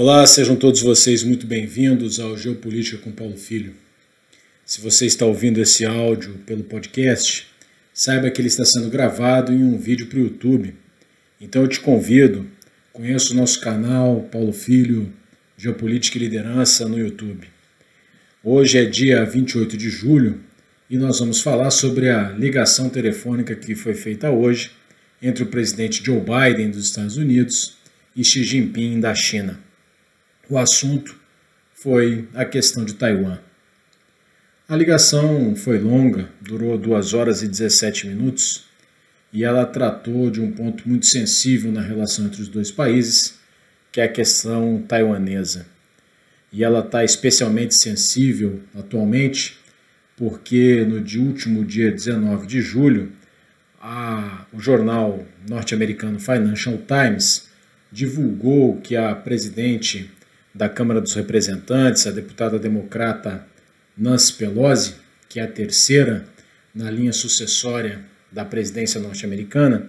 Olá, sejam todos vocês muito bem-vindos ao Geopolítica com Paulo Filho. Se você está ouvindo esse áudio pelo podcast, saiba que ele está sendo gravado em um vídeo para o YouTube. Então eu te convido, conheça o nosso canal Paulo Filho Geopolítica e Liderança no YouTube. Hoje é dia 28 de julho e nós vamos falar sobre a ligação telefônica que foi feita hoje entre o presidente Joe Biden dos Estados Unidos e Xi Jinping da China. O assunto foi a questão de Taiwan. A ligação foi longa, durou 2 horas e 17 minutos, e ela tratou de um ponto muito sensível na relação entre os dois países, que é a questão taiwanesa. E ela está especialmente sensível atualmente, porque no último dia 19 de julho, a, o jornal norte-americano Financial Times divulgou que a presidente da Câmara dos Representantes, a deputada democrata Nancy Pelosi, que é a terceira na linha sucessória da presidência norte-americana,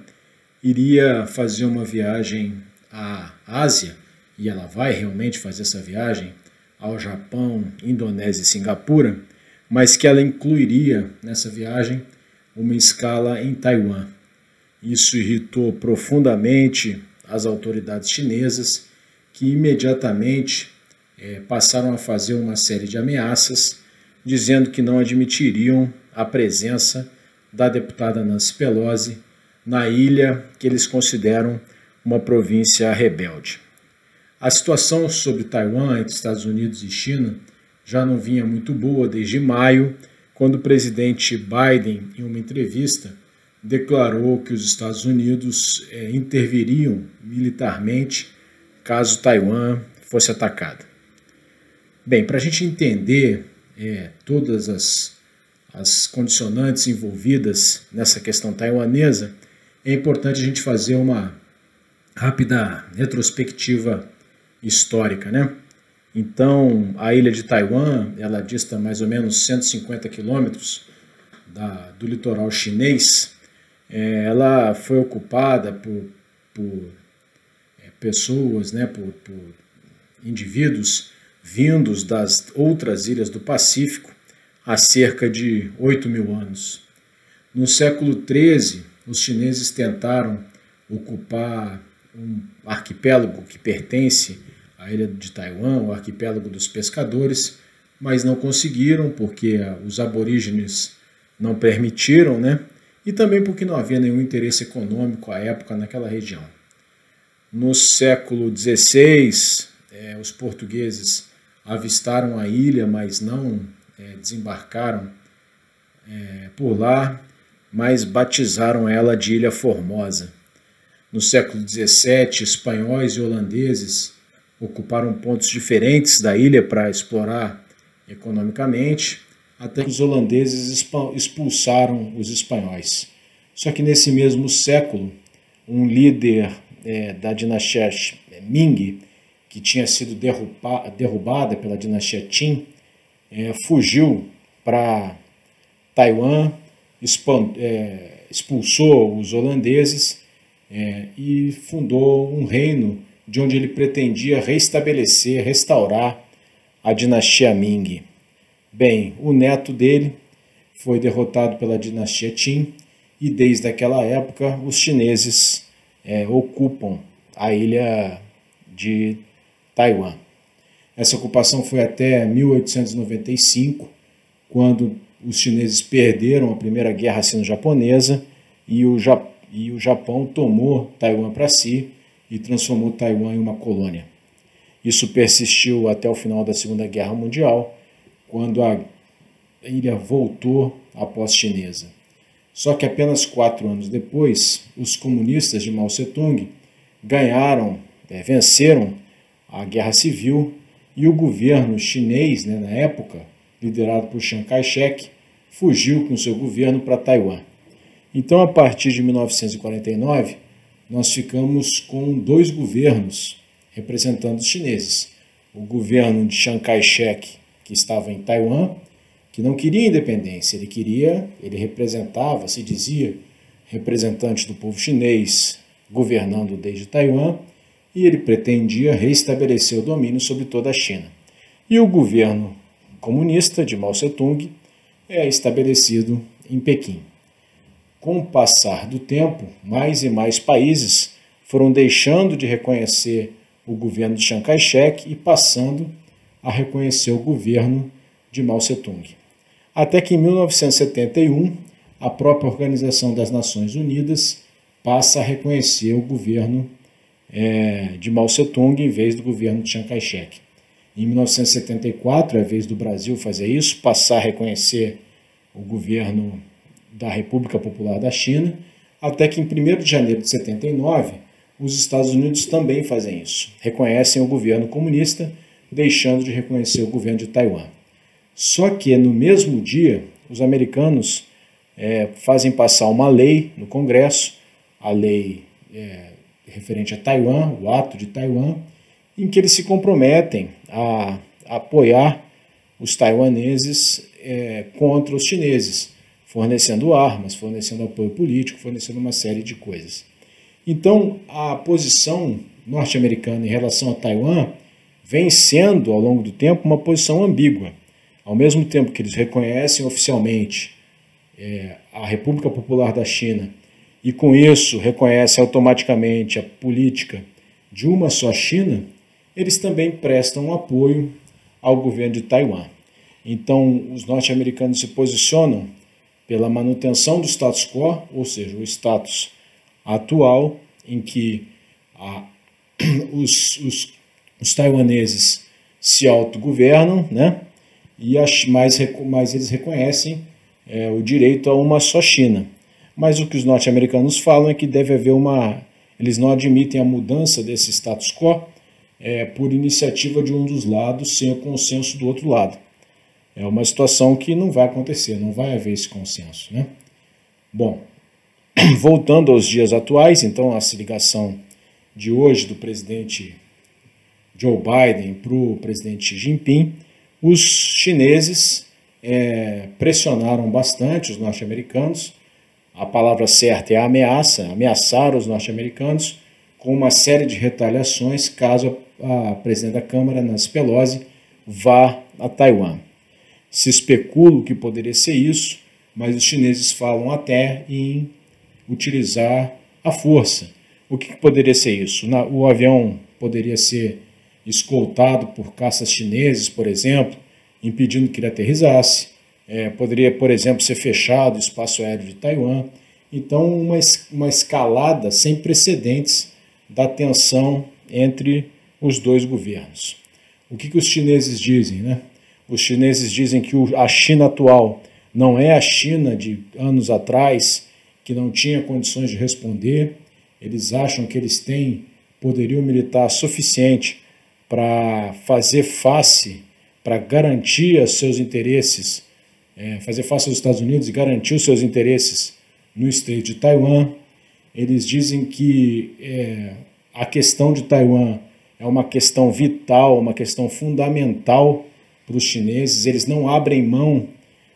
iria fazer uma viagem à Ásia, e ela vai realmente fazer essa viagem ao Japão, Indonésia e Singapura, mas que ela incluiria nessa viagem uma escala em Taiwan. Isso irritou profundamente as autoridades chinesas que imediatamente é, passaram a fazer uma série de ameaças, dizendo que não admitiriam a presença da deputada Nancy Pelosi na ilha que eles consideram uma província rebelde. A situação sobre Taiwan entre Estados Unidos e China já não vinha muito boa desde maio, quando o presidente Biden, em uma entrevista, declarou que os Estados Unidos é, interviriam militarmente caso Taiwan fosse atacada. Bem, para a gente entender é, todas as, as condicionantes envolvidas nessa questão taiwanesa, é importante a gente fazer uma rápida retrospectiva histórica, né? Então, a ilha de Taiwan, ela dista mais ou menos 150 quilômetros do litoral chinês. É, ela foi ocupada por, por pessoas, né, por, por indivíduos vindos das outras ilhas do Pacífico há cerca de 8 mil anos. No século XIII, os chineses tentaram ocupar um arquipélago que pertence à ilha de Taiwan, o arquipélago dos pescadores, mas não conseguiram porque os aborígenes não permitiram, né? E também porque não havia nenhum interesse econômico à época naquela região. No século XVI, é, os portugueses avistaram a ilha, mas não é, desembarcaram é, por lá, mas batizaram ela de Ilha Formosa. No século XVII, espanhóis e holandeses ocuparam pontos diferentes da ilha para explorar economicamente, até que os holandeses expulsaram os espanhóis. Só que nesse mesmo século, um líder é, da dinastia Ming, que tinha sido derruba, derrubada pela dinastia Qin, é, fugiu para Taiwan, é, expulsou os holandeses é, e fundou um reino de onde ele pretendia restabelecer, restaurar a dinastia Ming. Bem, o neto dele foi derrotado pela dinastia Qin e desde aquela época os chineses é, ocupam a ilha de Taiwan. Essa ocupação foi até 1895, quando os chineses perderam a Primeira Guerra Sino-Japonesa e, e o Japão tomou Taiwan para si e transformou Taiwan em uma colônia. Isso persistiu até o final da Segunda Guerra Mundial, quando a ilha voltou à posse chinesa. Só que apenas quatro anos depois, os comunistas de Mao Tse-tung ganharam, é, venceram a guerra civil e o governo chinês, né, na época, liderado por Chiang Kai-shek, fugiu com seu governo para Taiwan. Então, a partir de 1949, nós ficamos com dois governos representando os chineses. O governo de Chiang Kai-shek, que estava em Taiwan, que não queria independência, ele queria, ele representava, se dizia, representante do povo chinês governando desde Taiwan, e ele pretendia restabelecer o domínio sobre toda a China. E o governo comunista de Mao Tse-tung é estabelecido em Pequim. Com o passar do tempo, mais e mais países foram deixando de reconhecer o governo de Chiang Kai-shek e passando a reconhecer o governo de Mao Tse-tung. Até que em 1971, a própria Organização das Nações Unidas passa a reconhecer o governo é, de Mao Tse-tung em vez do governo de Chiang Kai-shek. Em 1974, é vez do Brasil fazer isso, passar a reconhecer o governo da República Popular da China, até que em 1 de janeiro de 79, os Estados Unidos também fazem isso. Reconhecem o governo comunista, deixando de reconhecer o governo de Taiwan. Só que no mesmo dia, os americanos é, fazem passar uma lei no Congresso, a lei é, referente a Taiwan, o Ato de Taiwan, em que eles se comprometem a, apoiar os taiwaneses é, contra os chineses, fornecendo armas, fornecendo apoio político, fornecendo uma série de coisas. Então, a posição norte-americana em relação a Taiwan vem sendo, ao longo do tempo, uma posição ambígua. Ao mesmo tempo que eles reconhecem oficialmente é, a República Popular da China e, com isso, reconhecem automaticamente a política de uma só China, eles também prestam apoio ao governo de Taiwan. Então, os norte-americanos se posicionam pela manutenção do status quo, ou seja, o status atual em que a, os, os, os, taiwaneses se autogovernam, né? E mais, mais eles reconhecem é, o direito a uma só China. Mas o que os norte-americanos falam é que deve haver uma. Eles não admitem a mudança desse status quo é, por iniciativa de um dos lados sem o consenso do outro lado. É uma situação que não vai acontecer, não vai haver esse consenso. Né? Bom, voltando aos dias atuais, então, a ligação de hoje do presidente Joe Biden para o presidente Xi Jinping, os chineses é, pressionaram bastante os norte-americanos. A palavra certa é ameaça, ameaçaram os norte-americanos com uma série de retaliações caso a presidente da Câmara, Nancy Pelosi, vá a Taiwan. Se especula que poderia ser isso, mas os chineses falam até em utilizar a força. O que poderia ser isso? O avião poderia ser escoltado por caças chineses, por exemplo, impedindo que ele aterrizasse. É, poderia, por exemplo, ser fechado o espaço aéreo de Taiwan. Então, uma, uma escalada sem precedentes da tensão entre os dois governos. O que, que os chineses dizem? Né? Os chineses dizem que a China atual não é a China de anos atrás, que não tinha condições de responder. Eles acham que eles têm poderio militar suficiente para fazer face, para garantir os seus interesses, é, fazer face aos Estados Unidos e garantir os seus interesses no Estreito de Taiwan. Eles dizem que é, a questão de Taiwan é uma questão vital, uma questão fundamental para os chineses. Eles não abrem mão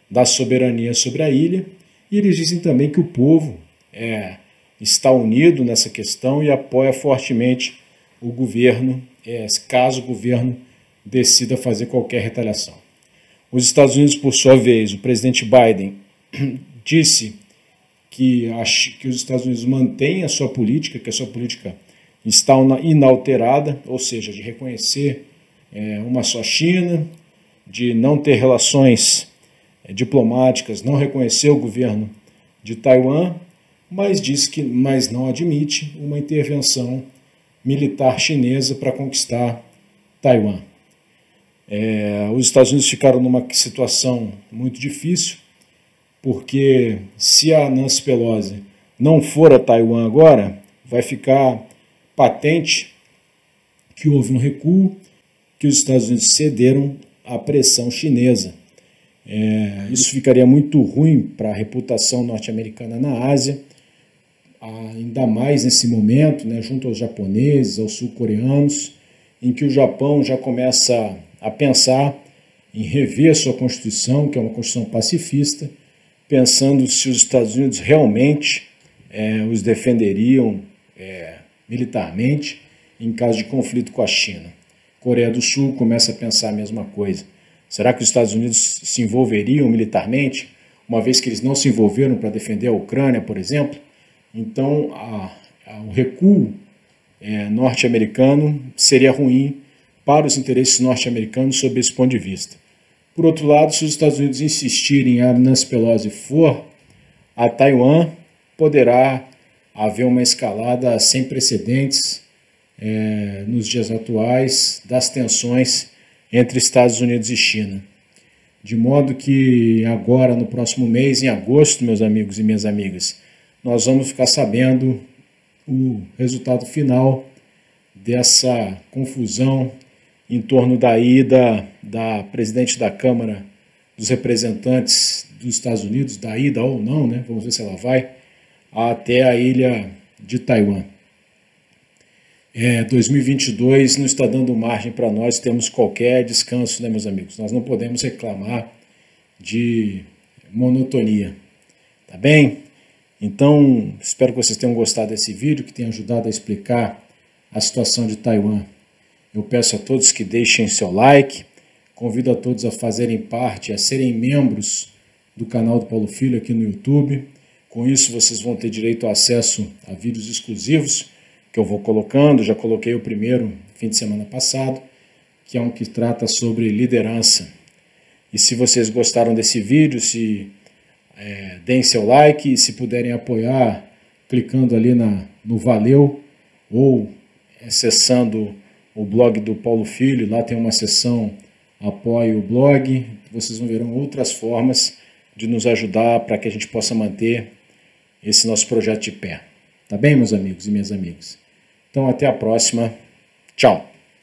da soberania sobre a ilha e eles dizem também que o povo é, está unido nessa questão e apoia fortemente o governo, é, caso o governo decida fazer qualquer retaliação. Os Estados Unidos, por sua vez, o presidente Biden disse que, que os Estados Unidos mantêm a sua política, que a sua política está inalterada, ou seja, de reconhecer é, uma só China, de não ter relações é, diplomáticas, não reconhecer o governo de Taiwan, mas diz que mas não admite uma intervenção militar chinesa para conquistar Taiwan. É, os Estados Unidos ficaram numa situação muito difícil, porque se a Nancy Pelosi não for a Taiwan agora, vai ficar patente que houve um recuo, que os Estados Unidos cederam à pressão chinesa. É, isso ficaria muito ruim para a reputação norte-americana na Ásia, ainda mais nesse momento, né, junto aos japoneses, aos sul-coreanos, em que o Japão já começa a pensar em rever a sua Constituição, que é uma Constituição pacifista, pensando se os Estados Unidos realmente é, os defenderiam é, militarmente em caso de conflito com a China. Coreia do Sul começa a pensar a mesma coisa. Será que os Estados Unidos se envolveriam militarmente, uma vez que eles não se envolveram para defender a Ucrânia, por exemplo? Então, a, a, o recuo é, norte-americano seria ruim para os interesses norte-americanos sob esse ponto de vista. Por outro lado, se os Estados Unidos insistirem a Nancy Pelosi for a Taiwan, poderá haver uma escalada sem precedentes é, nos dias atuais das tensões entre Estados Unidos e China. De modo que agora, no próximo mês, em agosto, meus amigos e minhas amigas, nós vamos ficar sabendo o resultado final dessa confusão em torno da ida da presidente da Câmara dos Representantes dos Estados Unidos, da ida ou não, né? Vamos ver se ela vai, até a ilha de Taiwan. É, 2022 não está dando margem para nós termos qualquer descanso, né, meus amigos? Nós não podemos reclamar de monotonia, tá bem? Então, espero que vocês tenham gostado desse vídeo, que tenha ajudado a explicar a situação de Taiwan eu peço a todos que deixem seu like, convido a todos a fazerem parte, a serem membros do canal do Paulo Filho aqui no YouTube. Com isso, vocês vão ter direito a acesso a vídeos exclusivos que eu vou colocando. Já coloquei o primeiro fim de semana passado, que é um que trata sobre liderança. E se vocês gostaram desse vídeo, se é, deem seu like se puderem apoiar clicando ali na, no Valeu ou acessando o blog do Paulo Filho, lá tem uma seção Apoie o blog. Vocês vão verão outras formas de nos ajudar para que a gente possa manter esse nosso projeto de pé. Tá bem, meus amigos e minhas amigas? Então, até a próxima. Tchau!